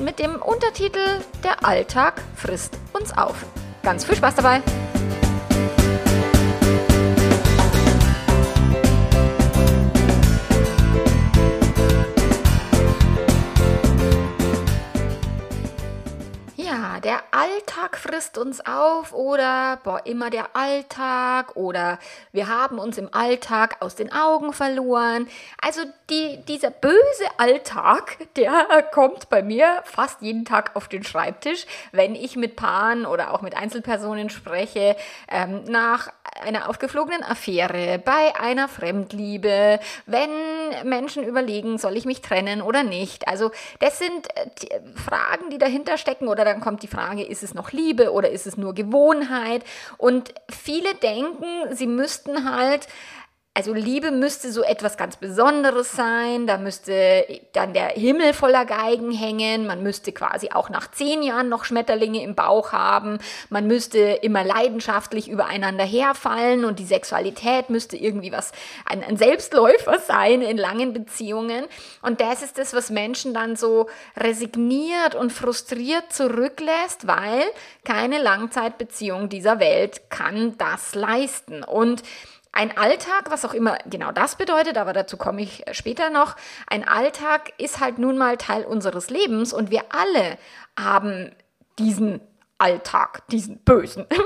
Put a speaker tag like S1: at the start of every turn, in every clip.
S1: mit dem Untertitel Der Alltag frisst uns auf. Ganz viel Spaß dabei! Der Alltag frisst uns auf oder boah, immer der Alltag oder wir haben uns im Alltag aus den Augen verloren. Also die, dieser böse Alltag, der kommt bei mir fast jeden Tag auf den Schreibtisch, wenn ich mit Paaren oder auch mit Einzelpersonen spreche, ähm, nach einer aufgeflogenen Affäre, bei einer Fremdliebe, wenn Menschen überlegen, soll ich mich trennen oder nicht. Also das sind äh, die Fragen, die dahinter stecken oder dann kommt die Frage, ist es noch Liebe oder ist es nur Gewohnheit? Und viele denken, sie müssten halt also Liebe müsste so etwas ganz Besonderes sein, da müsste dann der Himmel voller Geigen hängen, man müsste quasi auch nach zehn Jahren noch Schmetterlinge im Bauch haben, man müsste immer leidenschaftlich übereinander herfallen und die Sexualität müsste irgendwie was, ein, ein Selbstläufer sein in langen Beziehungen. Und das ist das, was Menschen dann so resigniert und frustriert zurücklässt, weil keine Langzeitbeziehung dieser Welt kann das leisten. Und ein Alltag, was auch immer genau das bedeutet, aber dazu komme ich später noch, ein Alltag ist halt nun mal Teil unseres Lebens und wir alle haben diesen Alltag, diesen bösen.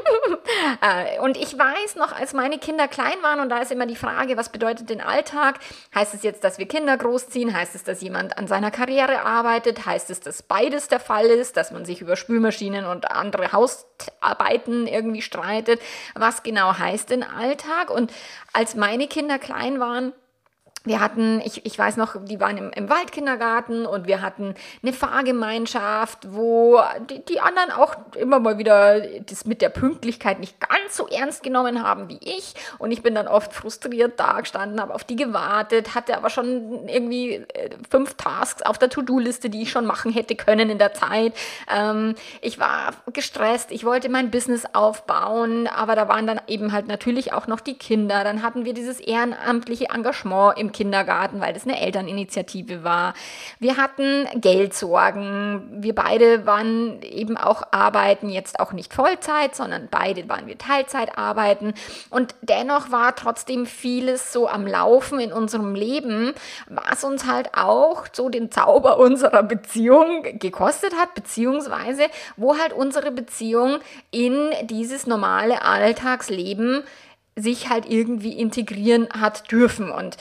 S1: Äh, und ich weiß noch, als meine Kinder klein waren, und da ist immer die Frage, was bedeutet denn Alltag? Heißt es jetzt, dass wir Kinder großziehen? Heißt es, dass jemand an seiner Karriere arbeitet? Heißt es, dass beides der Fall ist, dass man sich über Spülmaschinen und andere Hausarbeiten irgendwie streitet? Was genau heißt denn Alltag? Und als meine Kinder klein waren, wir hatten, ich, ich weiß noch, die waren im, im Waldkindergarten und wir hatten eine Fahrgemeinschaft, wo die, die anderen auch immer mal wieder das mit der Pünktlichkeit nicht ganz so ernst genommen haben wie ich. Und ich bin dann oft frustriert da gestanden, habe auf die gewartet, hatte aber schon irgendwie äh, fünf Tasks auf der To-Do-Liste, die ich schon machen hätte können in der Zeit. Ähm, ich war gestresst, ich wollte mein Business aufbauen, aber da waren dann eben halt natürlich auch noch die Kinder. Dann hatten wir dieses ehrenamtliche Engagement im Kindergarten, weil das eine Elterninitiative war. Wir hatten Geldsorgen. Wir beide waren eben auch arbeiten, jetzt auch nicht Vollzeit, sondern beide waren wir Teilzeit arbeiten. Und dennoch war trotzdem vieles so am Laufen in unserem Leben, was uns halt auch so den Zauber unserer Beziehung gekostet hat, beziehungsweise wo halt unsere Beziehung in dieses normale Alltagsleben sich halt irgendwie integrieren hat dürfen. Und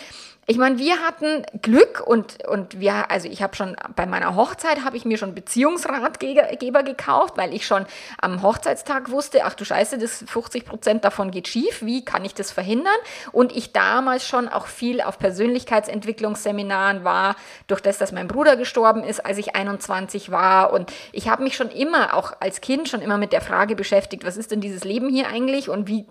S1: ich meine, wir hatten Glück und, und wir, also ich habe schon bei meiner Hochzeit habe ich mir schon Beziehungsratgeber gekauft, weil ich schon am Hochzeitstag wusste, ach du Scheiße, das 50 Prozent davon geht schief, wie kann ich das verhindern? Und ich damals schon auch viel auf Persönlichkeitsentwicklungsseminaren war, durch das, dass mein Bruder gestorben ist, als ich 21 war. Und ich habe mich schon immer, auch als Kind, schon immer mit der Frage beschäftigt, was ist denn dieses Leben hier eigentlich und wie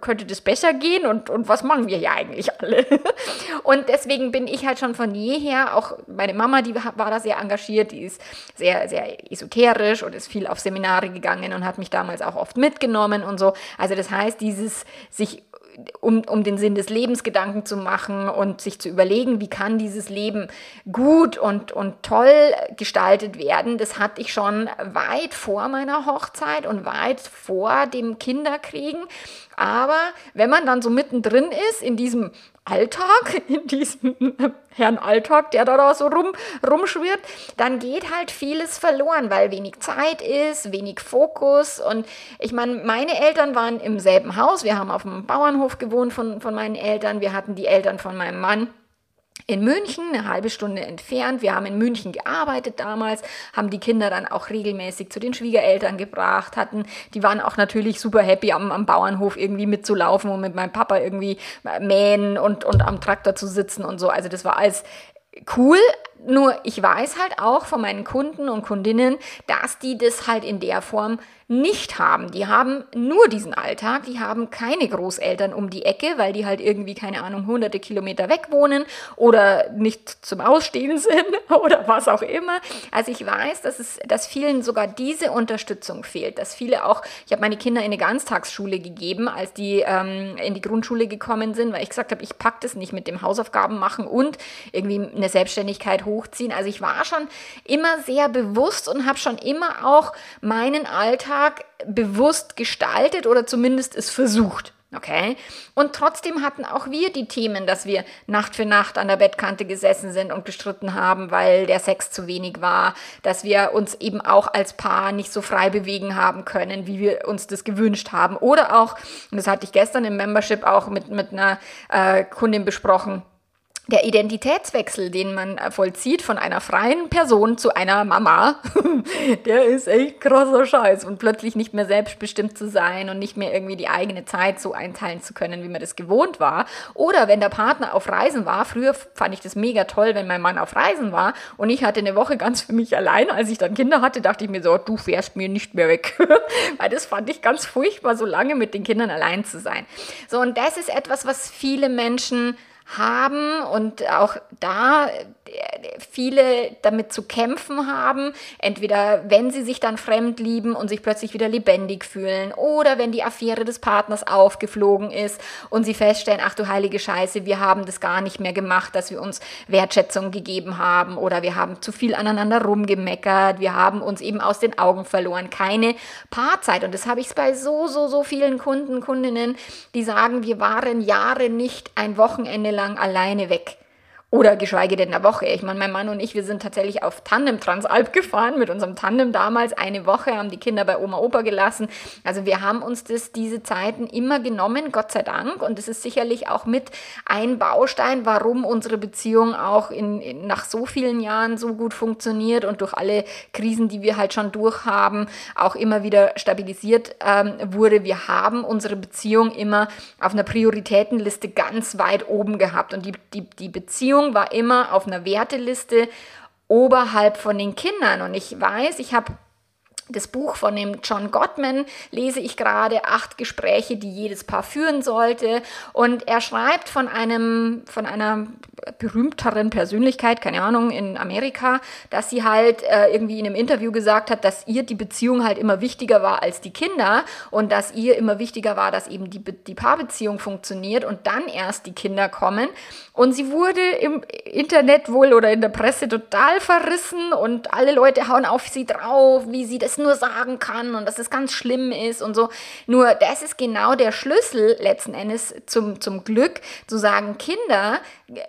S1: könnte das besser gehen und, und was machen wir hier eigentlich alle? Und deswegen bin ich halt schon von jeher, auch meine Mama, die war da sehr engagiert, die ist sehr, sehr esoterisch und ist viel auf Seminare gegangen und hat mich damals auch oft mitgenommen und so. Also das heißt, dieses sich um, um den Sinn des Lebens Gedanken zu machen und sich zu überlegen, wie kann dieses Leben gut und, und toll gestaltet werden, das hatte ich schon weit vor meiner Hochzeit und weit vor dem Kinderkriegen. Aber wenn man dann so mittendrin ist in diesem Alltag, in diesem Herrn Alltag, der da, so rum, rumschwirrt, dann geht halt vieles verloren, weil wenig Zeit ist, wenig Fokus. Und ich meine, meine Eltern waren im selben Haus. Wir haben auf dem Bauernhof gewohnt von, von meinen Eltern. Wir hatten die Eltern von meinem Mann in München, eine halbe Stunde entfernt. Wir haben in München gearbeitet damals, haben die Kinder dann auch regelmäßig zu den Schwiegereltern gebracht, hatten, die waren auch natürlich super happy am, am Bauernhof irgendwie mitzulaufen und mit meinem Papa irgendwie mähen und, und am Traktor zu sitzen und so. Also das war alles cool. Nur ich weiß halt auch von meinen Kunden und Kundinnen, dass die das halt in der Form nicht haben. Die haben nur diesen Alltag, die haben keine Großeltern um die Ecke, weil die halt irgendwie, keine Ahnung, hunderte Kilometer weg wohnen oder nicht zum Ausstehen sind oder was auch immer. Also ich weiß, dass es, dass vielen sogar diese Unterstützung fehlt, dass viele auch, ich habe meine Kinder in eine Ganztagsschule gegeben, als die ähm, in die Grundschule gekommen sind, weil ich gesagt habe, ich packe das nicht mit dem Hausaufgaben machen und irgendwie eine Selbstständigkeit hochziehen. Also ich war schon immer sehr bewusst und habe schon immer auch meinen Alltag Alltag bewusst gestaltet oder zumindest es versucht. Okay? Und trotzdem hatten auch wir die Themen, dass wir Nacht für Nacht an der Bettkante gesessen sind und gestritten haben, weil der Sex zu wenig war, dass wir uns eben auch als Paar nicht so frei bewegen haben können, wie wir uns das gewünscht haben. Oder auch, und das hatte ich gestern im Membership auch mit, mit einer äh, Kundin besprochen, der Identitätswechsel, den man äh, vollzieht von einer freien Person zu einer Mama, der ist echt krasser Scheiß. Und plötzlich nicht mehr selbstbestimmt zu sein und nicht mehr irgendwie die eigene Zeit so einteilen zu können, wie man das gewohnt war. Oder wenn der Partner auf Reisen war, früher fand ich das mega toll, wenn mein Mann auf Reisen war und ich hatte eine Woche ganz für mich allein. Als ich dann Kinder hatte, dachte ich mir so, du fährst mir nicht mehr weg. Weil das fand ich ganz furchtbar, so lange mit den Kindern allein zu sein. So, und das ist etwas, was viele Menschen haben und auch da viele damit zu kämpfen haben, entweder wenn sie sich dann fremd lieben und sich plötzlich wieder lebendig fühlen oder wenn die Affäre des Partners aufgeflogen ist und sie feststellen, ach du heilige Scheiße, wir haben das gar nicht mehr gemacht, dass wir uns Wertschätzung gegeben haben oder wir haben zu viel aneinander rumgemeckert, wir haben uns eben aus den Augen verloren, keine Paarzeit. Und das habe ich bei so, so, so vielen Kunden, Kundinnen, die sagen, wir waren Jahre nicht ein Wochenende lang alleine weg. Oder geschweige denn eine Woche. Ich meine, mein Mann und ich, wir sind tatsächlich auf Tandem Transalp gefahren mit unserem Tandem damals. Eine Woche haben die Kinder bei Oma Opa gelassen. Also wir haben uns das, diese Zeiten immer genommen, Gott sei Dank. Und es ist sicherlich auch mit ein Baustein, warum unsere Beziehung auch in, in, nach so vielen Jahren so gut funktioniert und durch alle Krisen, die wir halt schon durchhaben, auch immer wieder stabilisiert ähm, wurde. Wir haben unsere Beziehung immer auf einer Prioritätenliste ganz weit oben gehabt. Und die, die, die Beziehung Beziehung war immer auf einer Werteliste oberhalb von den Kindern. Und ich weiß, ich habe das Buch von dem John Gottman lese ich gerade, acht Gespräche, die jedes Paar führen sollte. Und er schreibt von einem, von einer berühmteren Persönlichkeit, keine Ahnung, in Amerika, dass sie halt äh, irgendwie in einem Interview gesagt hat, dass ihr die Beziehung halt immer wichtiger war als die Kinder und dass ihr immer wichtiger war, dass eben die, die Paarbeziehung funktioniert und dann erst die Kinder kommen. Und sie wurde im Internet wohl oder in der Presse total verrissen und alle Leute hauen auf sie drauf, wie sie das nur sagen kann und dass es ganz schlimm ist und so. Nur das ist genau der Schlüssel letzten Endes zum, zum Glück, zu sagen, Kinder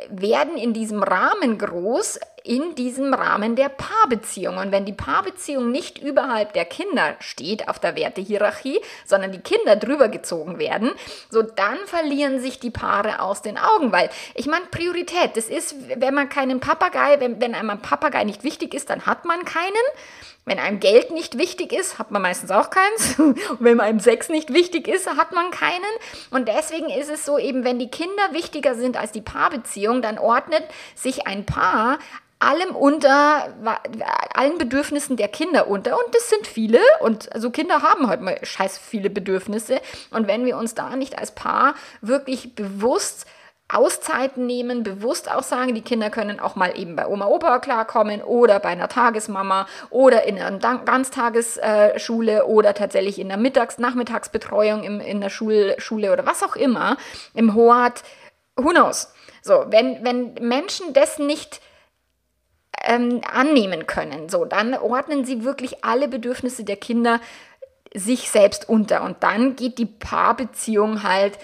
S1: werden in diesem Rahmen groß, in diesem Rahmen der Paarbeziehung. Und wenn die Paarbeziehung nicht überhalb der Kinder steht auf der Wertehierarchie, sondern die Kinder drüber gezogen werden, so dann verlieren sich die Paare aus den Augen. Weil ich meine, Priorität, das ist, wenn man keinen Papagei, wenn, wenn einem ein Papagei nicht wichtig ist, dann hat man keinen. Wenn einem Geld nicht wichtig ist, hat man meistens auch keins. Und wenn einem Sex nicht wichtig ist, hat man keinen. Und deswegen ist es so, eben wenn die Kinder wichtiger sind als die Paarbeziehung, dann ordnet sich ein Paar allem unter, allen Bedürfnissen der Kinder unter. Und das sind viele. Und also Kinder haben halt mal scheiß viele Bedürfnisse. Und wenn wir uns da nicht als Paar wirklich bewusst Auszeiten nehmen, bewusst auch sagen, die Kinder können auch mal eben bei Oma, Opa klarkommen oder bei einer Tagesmama oder in einer Ganztagesschule oder tatsächlich in der Mittags-, Nachmittagsbetreuung im, in der Schul Schule oder was auch immer, im Hoat, who knows. So, wenn, wenn Menschen das nicht ähm, annehmen können, so, dann ordnen sie wirklich alle Bedürfnisse der Kinder sich selbst unter und dann geht die Paarbeziehung halt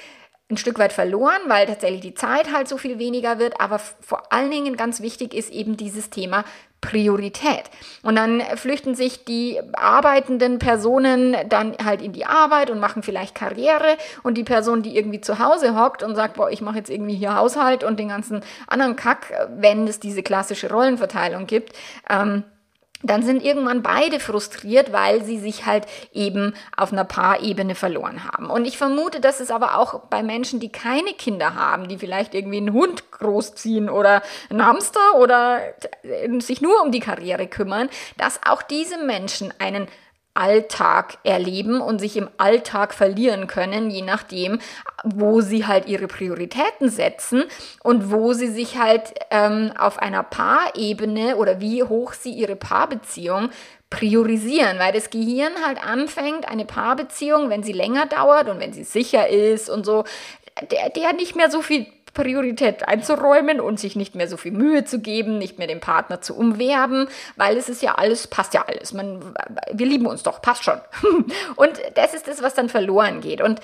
S1: ein Stück weit verloren, weil tatsächlich die Zeit halt so viel weniger wird. Aber vor allen Dingen ganz wichtig ist eben dieses Thema Priorität. Und dann flüchten sich die arbeitenden Personen dann halt in die Arbeit und machen vielleicht Karriere und die Person, die irgendwie zu Hause hockt und sagt, boah, ich mache jetzt irgendwie hier Haushalt und den ganzen anderen Kack, wenn es diese klassische Rollenverteilung gibt, ähm, dann sind irgendwann beide frustriert, weil sie sich halt eben auf einer Paarebene verloren haben. Und ich vermute, dass es aber auch bei Menschen, die keine Kinder haben, die vielleicht irgendwie einen Hund großziehen oder einen Hamster oder sich nur um die Karriere kümmern, dass auch diese Menschen einen Alltag erleben und sich im Alltag verlieren können, je nachdem, wo sie halt ihre Prioritäten setzen und wo sie sich halt ähm, auf einer Paarebene oder wie hoch sie ihre Paarbeziehung priorisieren, weil das Gehirn halt anfängt, eine Paarbeziehung, wenn sie länger dauert und wenn sie sicher ist und so, der, der nicht mehr so viel Priorität einzuräumen und sich nicht mehr so viel Mühe zu geben, nicht mehr den Partner zu umwerben, weil es ist ja alles, passt ja alles. Man, wir lieben uns doch, passt schon. Und das ist das, was dann verloren geht. Und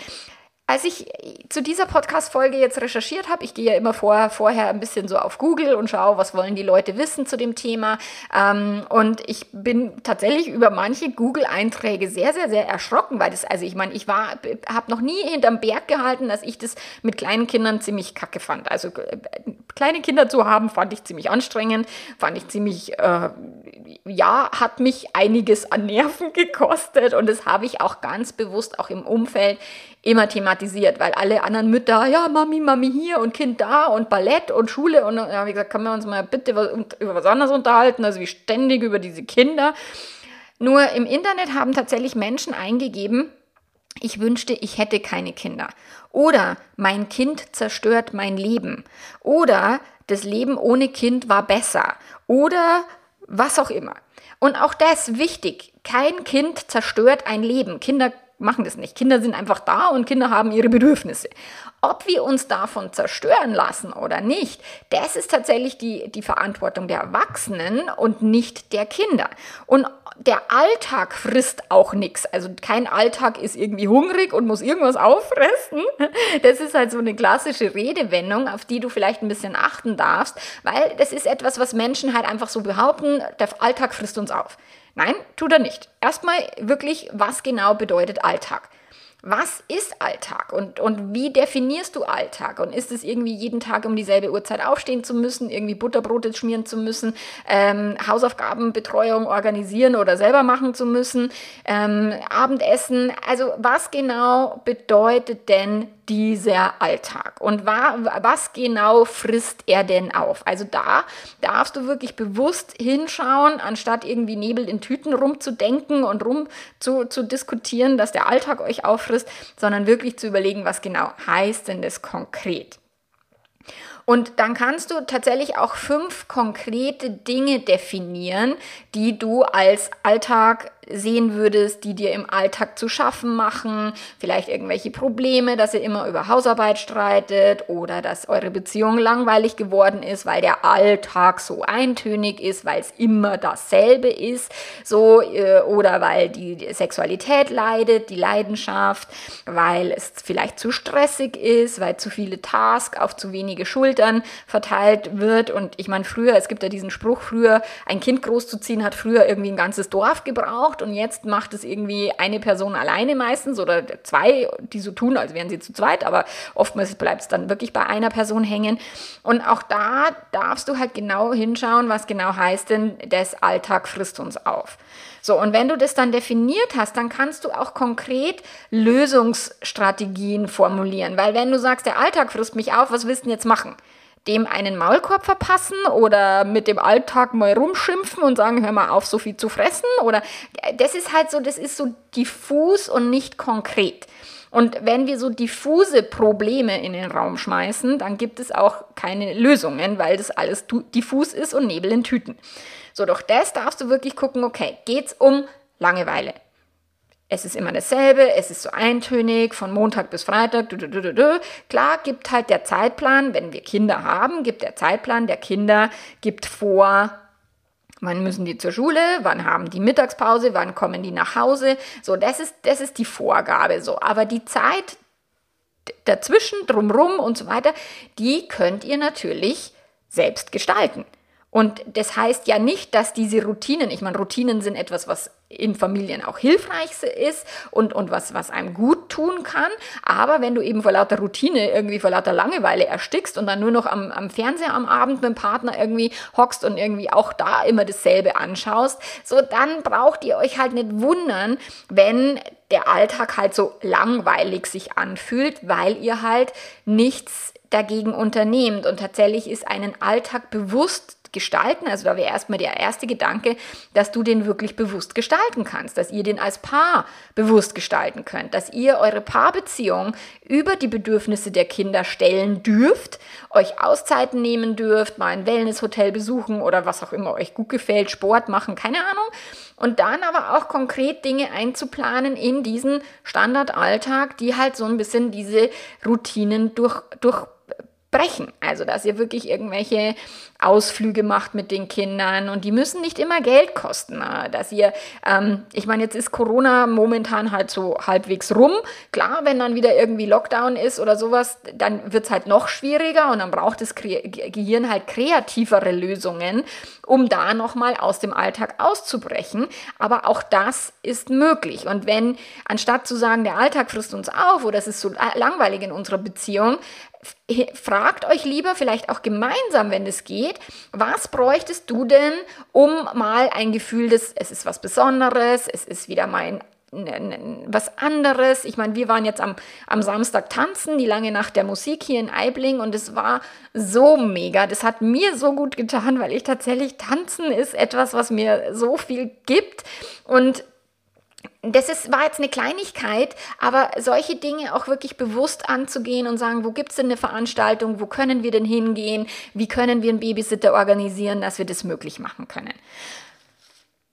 S1: als ich zu dieser Podcast-Folge jetzt recherchiert habe, ich gehe ja immer vor, vorher ein bisschen so auf Google und schaue, was wollen die Leute wissen zu dem Thema. Ähm, und ich bin tatsächlich über manche Google-Einträge sehr, sehr, sehr erschrocken, weil das, also ich meine, ich war, habe noch nie hinterm Berg gehalten, dass ich das mit kleinen Kindern ziemlich kacke fand. Also äh, kleine Kinder zu haben, fand ich ziemlich anstrengend, fand ich ziemlich, äh, ja, hat mich einiges an Nerven gekostet und das habe ich auch ganz bewusst auch im Umfeld immer thematisiert, weil alle anderen Mütter, ja, Mami, Mami hier und Kind da und Ballett und Schule und dann habe ich gesagt, kann man uns mal bitte was, über was anderes unterhalten, also wie ständig über diese Kinder. Nur im Internet haben tatsächlich Menschen eingegeben, ich wünschte, ich hätte keine Kinder. Oder mein Kind zerstört mein Leben. Oder das Leben ohne Kind war besser. Oder was auch immer. Und auch das wichtig. Kein Kind zerstört ein Leben. Kinder machen das nicht. Kinder sind einfach da und Kinder haben ihre Bedürfnisse. Ob wir uns davon zerstören lassen oder nicht, das ist tatsächlich die, die Verantwortung der Erwachsenen und nicht der Kinder. Und der Alltag frisst auch nichts. Also kein Alltag ist irgendwie hungrig und muss irgendwas auffressen. Das ist halt so eine klassische Redewendung, auf die du vielleicht ein bisschen achten darfst, weil das ist etwas, was Menschen halt einfach so behaupten, der Alltag frisst uns auf. Nein, tut er nicht. Erstmal wirklich, was genau bedeutet Alltag? Was ist Alltag und, und wie definierst du Alltag? Und ist es irgendwie jeden Tag um dieselbe Uhrzeit aufstehen zu müssen, irgendwie Butterbrote schmieren zu müssen, ähm, Hausaufgabenbetreuung organisieren oder selber machen zu müssen, ähm, Abendessen? Also was genau bedeutet denn dieser Alltag? Und wa was genau frisst er denn auf? Also da darfst du wirklich bewusst hinschauen, anstatt irgendwie Nebel in Tüten rumzudenken und rum zu, zu diskutieren, dass der Alltag euch auffrisst, sondern wirklich zu überlegen, was genau heißt denn das konkret? Und dann kannst du tatsächlich auch fünf konkrete Dinge definieren, die du als Alltag sehen würdest, die dir im Alltag zu schaffen machen, vielleicht irgendwelche Probleme, dass ihr immer über Hausarbeit streitet oder dass eure Beziehung langweilig geworden ist, weil der Alltag so eintönig ist, weil es immer dasselbe ist, so äh, oder weil die Sexualität leidet, die Leidenschaft, weil es vielleicht zu stressig ist, weil zu viele Tasks auf zu wenige Schultern verteilt wird. Und ich meine früher, es gibt ja diesen Spruch früher, ein Kind großzuziehen hat früher irgendwie ein ganzes Dorf gebraucht gebraucht und jetzt macht es irgendwie eine Person alleine meistens oder zwei, die so tun, als wären sie zu zweit, aber oftmals bleibt es dann wirklich bei einer Person hängen. Und auch da darfst du halt genau hinschauen, was genau heißt denn, das Alltag frisst uns auf. So, und wenn du das dann definiert hast, dann kannst du auch konkret Lösungsstrategien formulieren, weil wenn du sagst, der Alltag frisst mich auf, was willst du denn jetzt machen? Dem einen Maulkorb verpassen oder mit dem Alltag mal rumschimpfen und sagen, hör mal auf, so viel zu fressen oder das ist halt so, das ist so diffus und nicht konkret. Und wenn wir so diffuse Probleme in den Raum schmeißen, dann gibt es auch keine Lösungen, weil das alles diffus ist und Nebel in Tüten. So, doch das darfst du wirklich gucken, okay, geht's um Langeweile? Es ist immer dasselbe, es ist so eintönig, von Montag bis Freitag. Du, du, du, Klar gibt halt der Zeitplan, wenn wir Kinder haben, gibt der Zeitplan der Kinder, gibt vor, wann müssen die zur Schule, wann haben die Mittagspause, wann kommen die nach Hause. So, das ist, das ist die Vorgabe so. Aber die Zeit dazwischen, drumrum und so weiter, die könnt ihr natürlich selbst gestalten. Und das heißt ja nicht, dass diese Routinen, ich meine, Routinen sind etwas, was in Familien auch hilfreich ist und, und was, was einem gut tun kann. Aber wenn du eben vor lauter Routine, irgendwie vor lauter Langeweile erstickst und dann nur noch am, am Fernseher am Abend mit dem Partner irgendwie hockst und irgendwie auch da immer dasselbe anschaust, so dann braucht ihr euch halt nicht wundern, wenn der Alltag halt so langweilig sich anfühlt, weil ihr halt nichts dagegen unternehmt. Und tatsächlich ist einen Alltag bewusst gestalten. Also da wäre erstmal der erste Gedanke, dass du den wirklich bewusst gestalten kannst, dass ihr den als Paar bewusst gestalten könnt, dass ihr eure Paarbeziehung über die Bedürfnisse der Kinder stellen dürft, euch Auszeiten nehmen dürft, mal ein Wellnesshotel besuchen oder was auch immer euch gut gefällt, Sport machen, keine Ahnung. Und dann aber auch konkret Dinge einzuplanen in diesen Standardalltag, die halt so ein bisschen diese Routinen durch, durch brechen. Also, dass ihr wirklich irgendwelche Ausflüge macht mit den Kindern und die müssen nicht immer Geld kosten. Ne? Dass ihr, ähm, ich meine, jetzt ist Corona momentan halt so halbwegs rum. Klar, wenn dann wieder irgendwie Lockdown ist oder sowas, dann wird es halt noch schwieriger und dann braucht das Gehirn halt kreativere Lösungen, um da nochmal aus dem Alltag auszubrechen. Aber auch das ist möglich. Und wenn, anstatt zu sagen, der Alltag frisst uns auf oder es ist so langweilig in unserer Beziehung, fragt euch lieber vielleicht auch gemeinsam, wenn es geht, was bräuchtest du denn, um mal ein Gefühl des, es ist was Besonderes, es ist wieder mein was anderes. Ich meine, wir waren jetzt am, am Samstag tanzen, die lange Nacht der Musik hier in Eibling und es war so mega. Das hat mir so gut getan, weil ich tatsächlich tanzen ist etwas, was mir so viel gibt und das ist, war jetzt eine Kleinigkeit, aber solche Dinge auch wirklich bewusst anzugehen und sagen, wo gibt es denn eine Veranstaltung, wo können wir denn hingehen, wie können wir einen Babysitter organisieren, dass wir das möglich machen können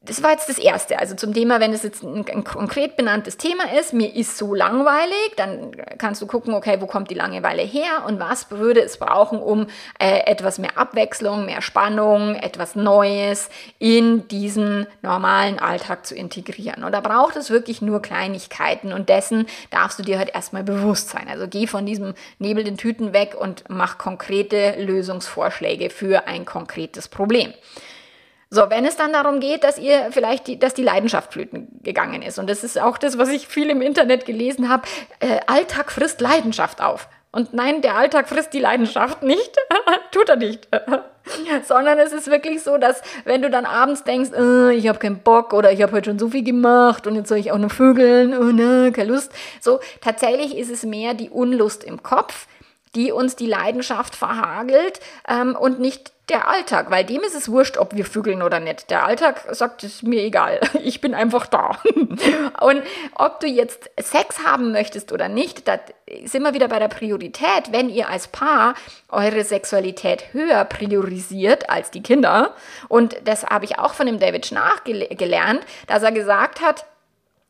S1: das war jetzt das Erste. Also zum Thema, wenn es jetzt ein, ein, konkret benanntes Thema ist, mir ist so langweilig, dann kannst du gucken, okay, wo kommt die Langeweile her und was würde es brauchen, um äh, etwas mehr Abwechslung, mehr Spannung, etwas Neues in diesen normalen Alltag zu integrieren. Und da braucht es wirklich nur Kleinigkeiten und dessen darfst du dir halt erstmal bewusst sein. Also geh von diesem Nebel den Tüten weg und mach konkrete Lösungsvorschläge für ein konkretes Problem. So, wenn es dann darum geht, dass ihr vielleicht die, dass die Leidenschaft flöten gegangen ist, und das ist auch das, was ich viel im Internet gelesen habe, äh, Alltag frisst Leidenschaft auf. Und nein, der Alltag frisst die Leidenschaft nicht, tut er nicht. Sondern es ist wirklich so, dass wenn du dann abends denkst, oh, ich habe keinen Bock oder ich habe heute schon so viel gemacht und jetzt soll ich auch noch vögeln, oh ne, keine Lust. So, tatsächlich ist es mehr die Unlust im Kopf, die uns die Leidenschaft verhagelt ähm, und nicht der Alltag, weil dem ist es wurscht, ob wir vögeln oder nicht. Der Alltag sagt, es mir egal, ich bin einfach da. Und ob du jetzt Sex haben möchtest oder nicht, da sind wir wieder bei der Priorität. Wenn ihr als Paar eure Sexualität höher priorisiert als die Kinder, und das habe ich auch von dem David Schnarch gelernt, dass er gesagt hat,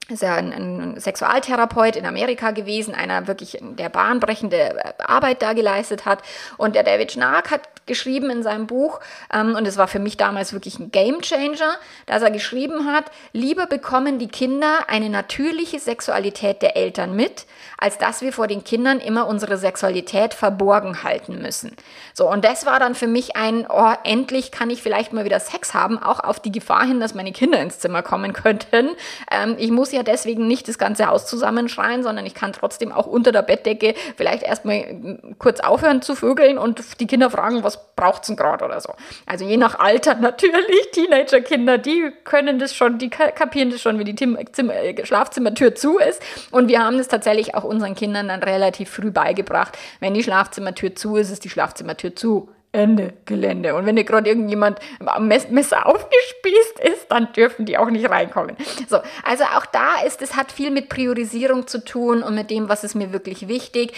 S1: ist ja ein, ein, Sexualtherapeut in Amerika gewesen, einer wirklich der bahnbrechende Arbeit da geleistet hat. Und der David Schnark hat geschrieben in seinem Buch, ähm, und es war für mich damals wirklich ein Gamechanger, dass er geschrieben hat, lieber bekommen die Kinder eine natürliche Sexualität der Eltern mit, als dass wir vor den Kindern immer unsere Sexualität verborgen halten müssen. So, und das war dann für mich ein, oh, endlich kann ich vielleicht mal wieder Sex haben, auch auf die Gefahr hin, dass meine Kinder ins Zimmer kommen könnten. Ähm, ich muss ja deswegen nicht das ganze Haus zusammenschreien, sondern ich kann trotzdem auch unter der Bettdecke vielleicht erstmal kurz aufhören zu vögeln und die Kinder fragen, was braucht's denn gerade oder so. Also je nach Alter natürlich, Teenagerkinder, die können das schon, die kapieren das schon, wie die Zimmer, äh, Schlafzimmertür zu ist. Und wir haben das tatsächlich auch unseren Kindern dann relativ früh beigebracht. Wenn die Schlafzimmertür zu ist, ist die Schlafzimmertür zu. Ende Gelände. Und wenn dir gerade irgendjemand am Messer aufgespießt ist, dann dürfen die auch nicht reinkommen. So, also auch da ist, es hat viel mit Priorisierung zu tun und mit dem, was ist mir wirklich wichtig.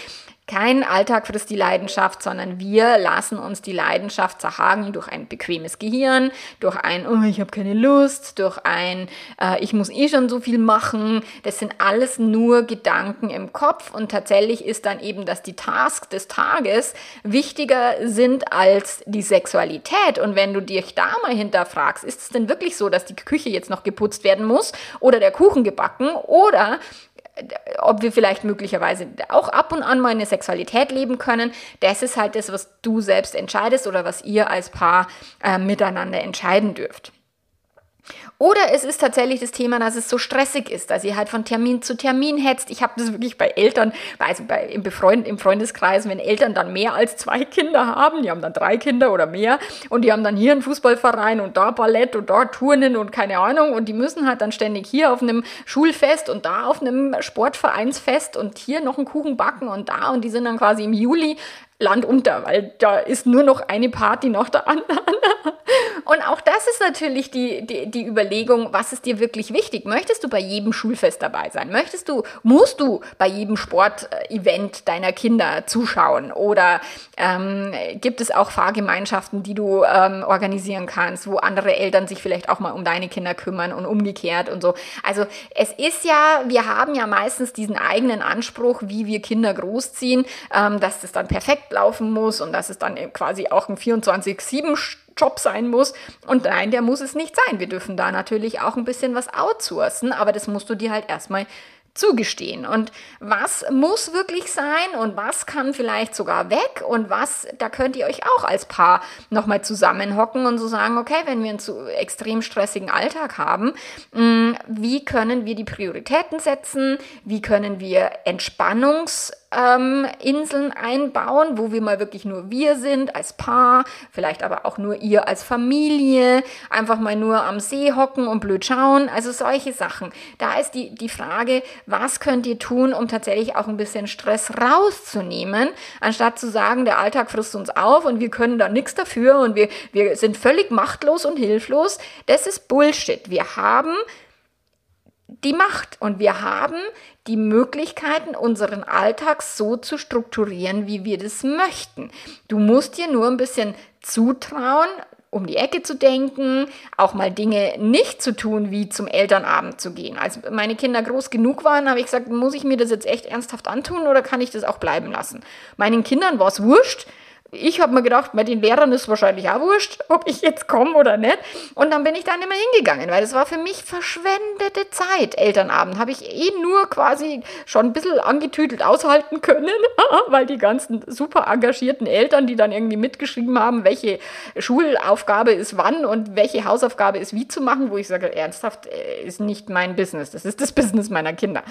S1: Kein Alltag frisst die Leidenschaft, sondern wir lassen uns die Leidenschaft zerhagen durch ein bequemes Gehirn, durch ein, oh, ich habe keine Lust, durch ein, äh, ich muss eh schon so viel machen. Das sind alles nur Gedanken im Kopf und tatsächlich ist dann eben, dass die Tasks des Tages wichtiger sind als die Sexualität. Und wenn du dich da mal hinterfragst, ist es denn wirklich so, dass die Küche jetzt noch geputzt werden muss oder der Kuchen gebacken oder ob wir vielleicht möglicherweise auch ab und an mal eine Sexualität leben können, das ist halt das, was du selbst entscheidest oder was ihr als Paar äh, miteinander entscheiden dürft. Oder es ist tatsächlich das Thema, dass es so stressig ist, dass ihr halt von Termin zu Termin hetzt. Ich habe das wirklich bei Eltern, also bei, im, Befreund, im Freundeskreis, wenn Eltern dann mehr als zwei Kinder haben, die haben dann drei Kinder oder mehr und die haben dann hier einen Fußballverein und da Ballett und da Turnen und keine Ahnung und die müssen halt dann ständig hier auf einem Schulfest und da auf einem Sportvereinsfest und hier noch einen Kuchen backen und da und die sind dann quasi im Juli Land unter, weil da ist nur noch eine Party nach der anderen. Und auch das ist natürlich die, die, die Überlegung, was ist dir wirklich wichtig? Möchtest du bei jedem Schulfest dabei sein? Möchtest du, musst du bei jedem Sportevent deiner Kinder zuschauen? Oder ähm, gibt es auch Fahrgemeinschaften, die du ähm, organisieren kannst, wo andere Eltern sich vielleicht auch mal um deine Kinder kümmern und umgekehrt und so? Also es ist ja, wir haben ja meistens diesen eigenen Anspruch, wie wir Kinder großziehen, ähm, dass das dann perfekt laufen muss und dass es dann quasi auch ein 24-7 Job sein muss. Und nein, der muss es nicht sein. Wir dürfen da natürlich auch ein bisschen was outsourcen, aber das musst du dir halt erstmal zugestehen. Und was muss wirklich sein und was kann vielleicht sogar weg und was, da könnt ihr euch auch als Paar nochmal zusammenhocken und so sagen, okay, wenn wir einen zu extrem stressigen Alltag haben, mm, wie können wir die Prioritäten setzen? Wie können wir Entspannungs ähm, Inseln einbauen, wo wir mal wirklich nur wir sind als Paar, vielleicht aber auch nur ihr als Familie, einfach mal nur am See hocken und blöd schauen, also solche Sachen. Da ist die, die Frage, was könnt ihr tun, um tatsächlich auch ein bisschen Stress rauszunehmen, anstatt zu sagen, der Alltag frisst uns auf und wir können da nichts dafür und wir, wir sind völlig machtlos und hilflos. Das ist Bullshit. Wir haben die Macht und wir haben die Möglichkeiten, unseren Alltag so zu strukturieren, wie wir das möchten. Du musst dir nur ein bisschen zutrauen, um die Ecke zu denken, auch mal Dinge nicht zu tun, wie zum Elternabend zu gehen. Als meine Kinder groß genug waren, habe ich gesagt, muss ich mir das jetzt echt ernsthaft antun oder kann ich das auch bleiben lassen? Meinen Kindern war es wurscht, ich habe mir gedacht, bei den Lehrern ist wahrscheinlich auch wurscht, ob ich jetzt komme oder nicht. Und dann bin ich dann immer hingegangen, weil das war für mich verschwendete Zeit. Elternabend habe ich eh nur quasi schon ein bisschen angetütelt aushalten können, weil die ganzen super engagierten Eltern, die dann irgendwie mitgeschrieben haben, welche Schulaufgabe ist wann und welche Hausaufgabe ist wie zu machen, wo ich sage, ernsthaft, äh, ist nicht mein Business. Das ist das Business meiner Kinder.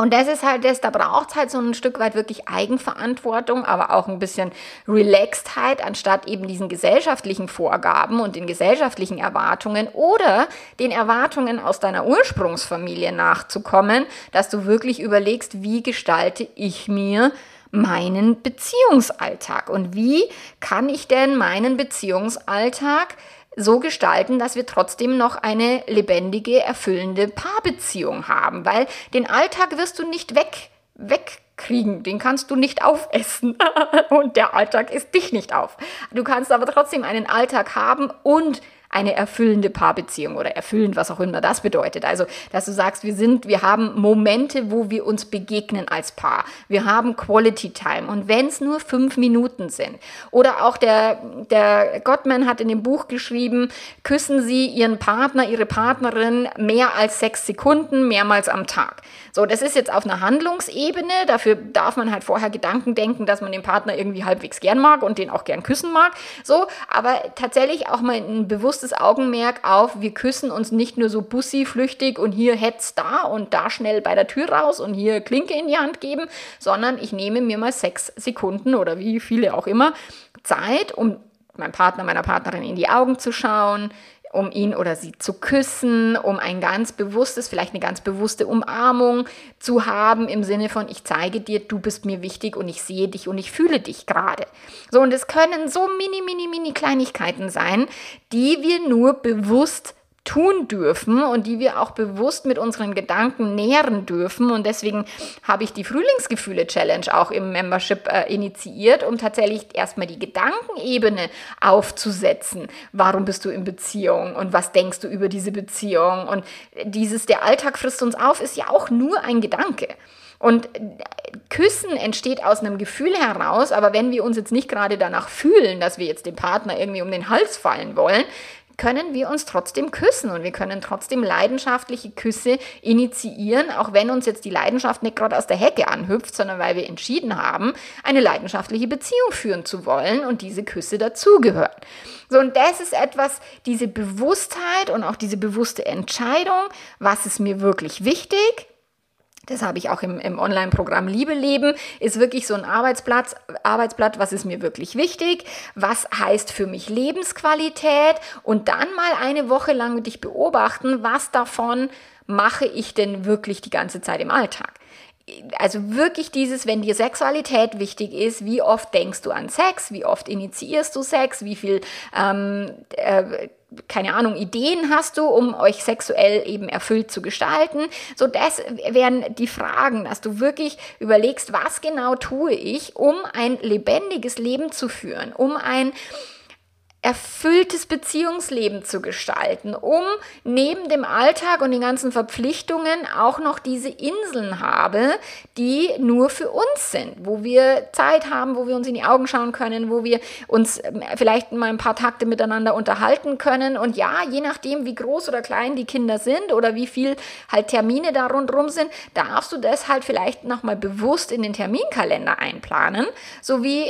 S1: Und das ist halt das, da braucht es halt so ein Stück weit wirklich Eigenverantwortung, aber auch ein bisschen Relaxedheit, anstatt eben diesen gesellschaftlichen Vorgaben und den gesellschaftlichen Erwartungen oder den Erwartungen aus deiner Ursprungsfamilie nachzukommen, dass du wirklich überlegst, wie gestalte ich mir meinen Beziehungsalltag? Und wie kann ich denn meinen Beziehungsalltag so gestalten, dass wir trotzdem noch eine lebendige, erfüllende Paarbeziehung haben, weil den Alltag wirst du nicht weg, wegkriegen, den kannst du nicht aufessen und der Alltag isst dich nicht auf. Du kannst aber trotzdem einen Alltag haben und eine erfüllende Paarbeziehung oder erfüllend, was auch immer das bedeutet. Also, dass du sagst, wir sind, wir haben Momente, wo wir uns begegnen als Paar. Wir haben Quality Time. Und wenn es nur fünf Minuten sind. Oder auch der, der Gottman hat in dem Buch geschrieben, küssen Sie Ihren Partner, Ihre Partnerin mehr als sechs Sekunden, mehrmals am Tag. So, das ist jetzt auf einer Handlungsebene. Dafür darf man halt vorher Gedanken denken, dass man den Partner irgendwie halbwegs gern mag und den auch gern küssen mag. So, aber tatsächlich auch mal ein bewusstes bewusstes Augenmerk auf, wir küssen uns nicht nur so bussi-flüchtig und hier hetz da und da schnell bei der Tür raus und hier Klinke in die Hand geben, sondern ich nehme mir mal sechs Sekunden oder wie viele auch immer Zeit, um meinem Partner, meiner Partnerin in die Augen zu schauen, um ihn oder sie zu küssen, um ein ganz bewusstes, vielleicht eine ganz bewusste Umarmung zu haben im Sinne von, ich zeige dir, du bist mir wichtig und ich sehe dich und ich fühle dich gerade. So, und es können so mini, mini, mini Kleinigkeiten sein, die wir nur bewusst tun dürfen und die wir auch bewusst mit unseren Gedanken nähren dürfen. Und deswegen habe ich die Frühlingsgefühle-Challenge auch im Membership äh, initiiert, um tatsächlich erstmal die Gedankenebene aufzusetzen. Warum bist du in Beziehung und was denkst du über diese Beziehung? Und dieses, der Alltag frisst uns auf, ist ja auch nur ein Gedanke. Und Küssen entsteht aus einem Gefühl heraus, aber wenn wir uns jetzt nicht gerade danach fühlen, dass wir jetzt dem Partner irgendwie um den Hals fallen wollen, können wir uns trotzdem küssen und wir können trotzdem leidenschaftliche Küsse initiieren, auch wenn uns jetzt die Leidenschaft nicht gerade aus der Hecke anhüpft, sondern weil wir entschieden haben, eine leidenschaftliche Beziehung führen zu wollen und diese Küsse dazugehören. So, und das ist etwas, diese Bewusstheit und auch diese bewusste Entscheidung, was ist mir wirklich wichtig, das habe ich auch im, im Online-Programm Liebe leben, ist wirklich so ein Arbeitsplatz, Arbeitsblatt, was ist mir wirklich wichtig, was heißt für mich Lebensqualität und dann mal eine Woche lang dich beobachten, was davon mache ich denn wirklich die ganze Zeit im Alltag? Also wirklich dieses, wenn dir Sexualität wichtig ist, wie oft denkst du an Sex, wie oft initiierst du Sex, wie viel, ähm, äh, keine Ahnung, Ideen hast du, um euch sexuell eben erfüllt zu gestalten. So, das wären die Fragen, dass du wirklich überlegst, was genau tue ich, um ein lebendiges Leben zu führen, um ein erfülltes Beziehungsleben zu gestalten, um neben dem Alltag und den ganzen Verpflichtungen auch noch diese Inseln habe, die nur für uns sind, wo wir Zeit haben, wo wir uns in die Augen schauen können, wo wir uns ähm, vielleicht mal ein paar Takte miteinander unterhalten können. Und ja, je nachdem, wie groß oder klein die Kinder sind oder wie viel halt Termine da rundherum sind, darfst du das halt vielleicht nochmal bewusst in den Terminkalender einplanen, so wie,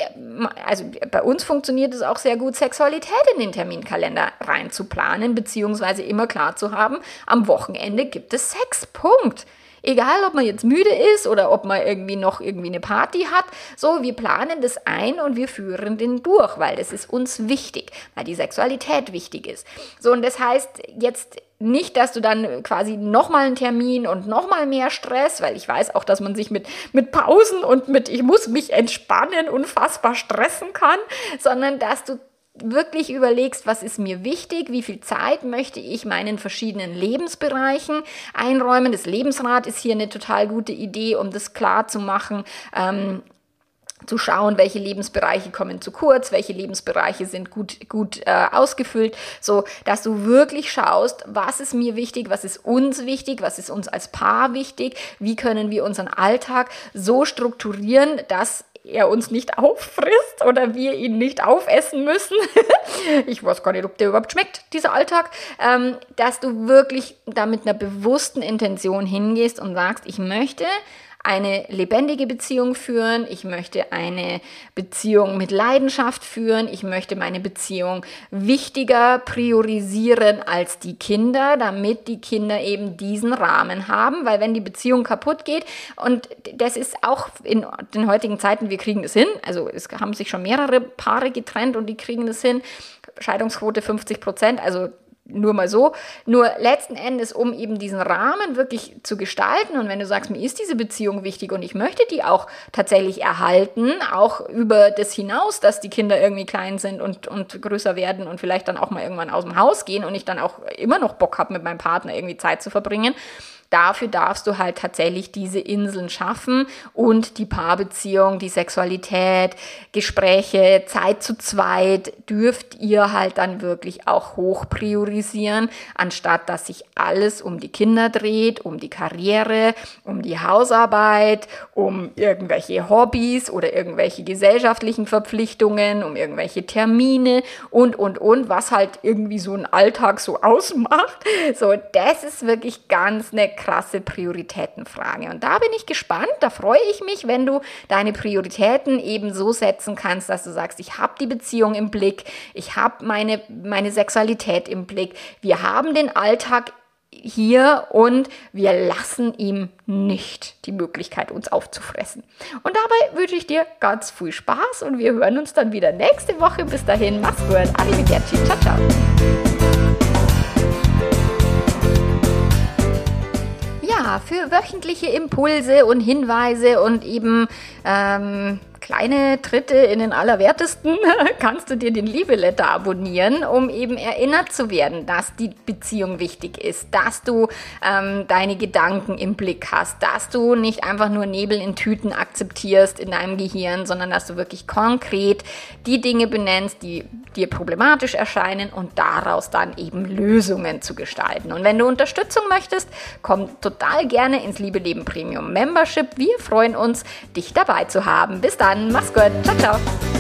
S1: also bei uns funktioniert es auch sehr gut, Sexualität Flexibilität in den Terminkalender reinzuplanen, beziehungsweise immer klar zu haben, am Wochenende gibt es Sex. Punkt. Egal, ob man jetzt müde ist oder ob man irgendwie noch irgendwie eine Party hat. So, wir planen das ein und wir führen den durch, weil das ist uns wichtig, weil die Sexualität wichtig ist. So, und das heißt jetzt nicht, dass du dann quasi nochmal einen Termin und nochmal mehr Stress, weil ich weiß auch, dass man sich mit, mit Pausen und mit ich muss mich entspannen unfassbar stressen kann, sondern dass du wirklich überlegst, was ist mir wichtig, wie viel Zeit möchte ich meinen verschiedenen Lebensbereichen einräumen. Das Lebensrad ist hier eine total gute Idee, um das klar zu machen. Ähm, zu schauen, welche Lebensbereiche kommen zu kurz, welche Lebensbereiche sind gut, gut äh, ausgefüllt, so dass du wirklich schaust, was ist mir wichtig, was ist uns wichtig, was ist uns als Paar wichtig, wie können wir unseren Alltag so strukturieren, dass er uns nicht auffrisst oder wir ihn nicht aufessen müssen. ich weiß gar nicht, ob der überhaupt schmeckt, dieser Alltag. Ähm, dass du wirklich da mit einer bewussten Intention hingehst und sagst, ich möchte eine lebendige Beziehung führen, ich möchte eine Beziehung mit Leidenschaft führen, ich möchte meine Beziehung wichtiger priorisieren als die Kinder, damit die Kinder eben diesen Rahmen haben, weil wenn die Beziehung kaputt geht und das ist auch in den heutigen Zeiten, wir kriegen das hin, also es haben sich schon mehrere Paare getrennt und die kriegen das hin, Scheidungsquote 50 Prozent, also nur mal so. Nur letzten Endes, um eben diesen Rahmen wirklich zu gestalten und wenn du sagst, mir ist diese Beziehung wichtig und ich möchte die auch tatsächlich erhalten, auch über das hinaus, dass die Kinder irgendwie klein sind und, und größer werden und vielleicht dann auch mal irgendwann aus dem Haus gehen und ich dann auch immer noch Bock habe, mit meinem Partner irgendwie Zeit zu verbringen, Dafür darfst du halt tatsächlich diese Inseln schaffen und die Paarbeziehung, die Sexualität, Gespräche, Zeit zu zweit dürft ihr halt dann wirklich auch hoch priorisieren, anstatt dass sich alles um die Kinder dreht, um die Karriere, um die Hausarbeit, um irgendwelche Hobbys oder irgendwelche gesellschaftlichen Verpflichtungen, um irgendwelche Termine und, und, und, was halt irgendwie so ein Alltag so ausmacht. So, das ist wirklich ganz eine krasse Prioritätenfrage. Und da bin ich gespannt, da freue ich mich, wenn du deine Prioritäten eben so setzen kannst, dass du sagst, ich habe die Beziehung im Blick, ich habe meine, meine Sexualität im Blick, wir haben den Alltag hier und wir lassen ihm nicht die Möglichkeit, uns aufzufressen. Und dabei wünsche ich dir ganz viel Spaß und wir hören uns dann wieder nächste Woche. Bis dahin, mach's gut. Arrivederci. Ciao, ciao. Für wöchentliche Impulse und Hinweise und eben ähm, kleine Tritte in den Allerwertesten kannst du dir den Liebeletter abonnieren, um eben erinnert zu werden, dass die Beziehung wichtig ist, dass du ähm, deine Gedanken im Blick hast, dass du nicht einfach nur Nebel in Tüten akzeptierst in deinem Gehirn, sondern dass du wirklich konkret die Dinge benennst, die dir problematisch erscheinen und daraus dann eben Lösungen zu gestalten. Und wenn du Unterstützung möchtest, komm total gerne ins Liebe Leben Premium Membership. Wir freuen uns, dich dabei zu haben. Bis dann dann mach's gut. Ciao, ciao.